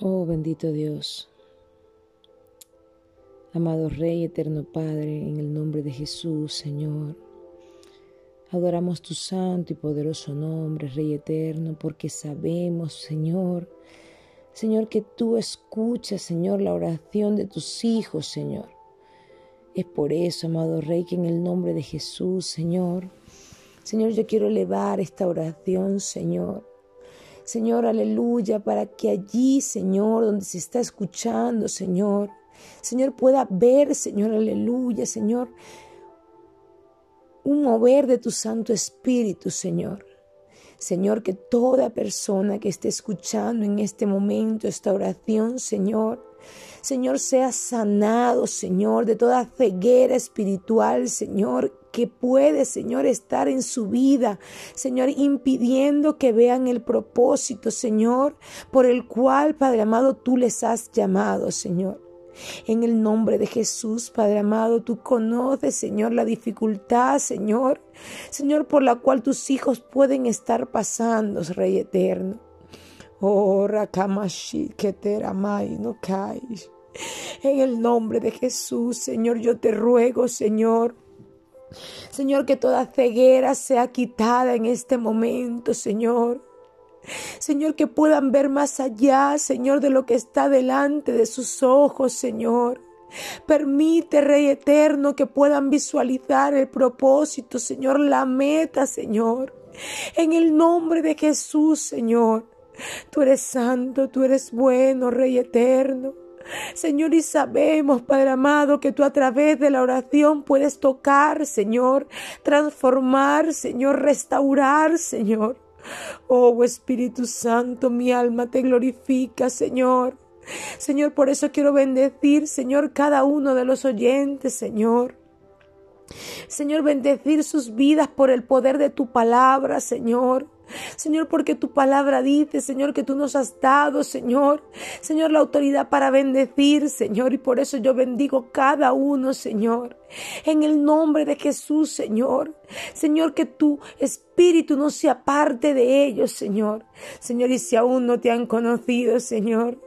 bendito Dios. Amado Rey, eterno Padre, en el nombre de Jesús, Señor. Adoramos tu santo y poderoso nombre, Rey eterno, porque sabemos, Señor, Señor, que tú escuchas, Señor, la oración de tus hijos, Señor. Es por eso, amado Rey, que en el nombre de Jesús, Señor, Señor, yo quiero elevar esta oración, Señor. Señor, aleluya, para que allí, Señor, donde se está escuchando, Señor, Señor, pueda ver, Señor, aleluya, Señor, un mover de tu Santo Espíritu, Señor. Señor, que toda persona que esté escuchando en este momento esta oración, Señor, Señor, sea sanado, Señor, de toda ceguera espiritual, Señor, que puede, Señor, estar en su vida, Señor, impidiendo que vean el propósito, Señor, por el cual, Padre amado, tú les has llamado, Señor. En el nombre de Jesús, Padre amado, tú conoces, Señor, la dificultad, Señor, Señor, por la cual tus hijos pueden estar pasando, Rey eterno. Oh, Rakamashi, que teramai, no. En el nombre de Jesús, Señor, yo te ruego, Señor. Señor, que toda ceguera sea quitada en este momento, Señor. Señor, que puedan ver más allá, Señor, de lo que está delante de sus ojos, Señor. Permite, Rey eterno, que puedan visualizar el propósito, Señor, la meta, Señor. En el nombre de Jesús, Señor. Tú eres santo, tú eres bueno, Rey eterno. Señor, y sabemos, Padre amado, que tú a través de la oración puedes tocar, Señor, transformar, Señor, restaurar, Señor. Oh Espíritu Santo, mi alma te glorifica, Señor. Señor, por eso quiero bendecir, Señor, cada uno de los oyentes, Señor. Señor, bendecir sus vidas por el poder de tu palabra, Señor. Señor, porque tu palabra dice, Señor, que tú nos has dado, Señor, Señor, la autoridad para bendecir, Señor, y por eso yo bendigo cada uno, Señor, en el nombre de Jesús, Señor. Señor, que tu espíritu no sea parte de ellos, Señor. Señor, y si aún no te han conocido, Señor,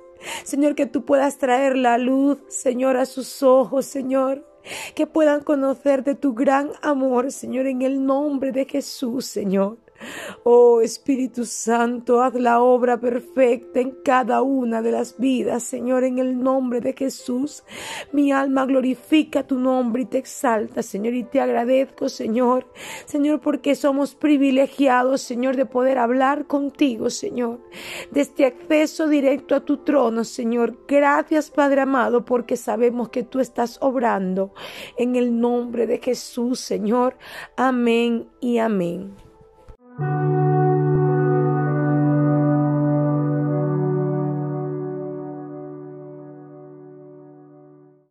Señor, que tú puedas traer la luz, Señor, a sus ojos, Señor que puedan conocer de tu gran amor, Señor, en el nombre de Jesús, Señor. Oh Espíritu Santo, haz la obra perfecta en cada una de las vidas, Señor, en el nombre de Jesús. Mi alma glorifica tu nombre y te exalta, Señor, y te agradezco, Señor. Señor, porque somos privilegiados, Señor, de poder hablar contigo, Señor, de este acceso directo a tu trono, Señor. Gracias, Padre amado, porque sabemos que tú estás obrando en el nombre de Jesús, Señor. Amén y amén. Thank you.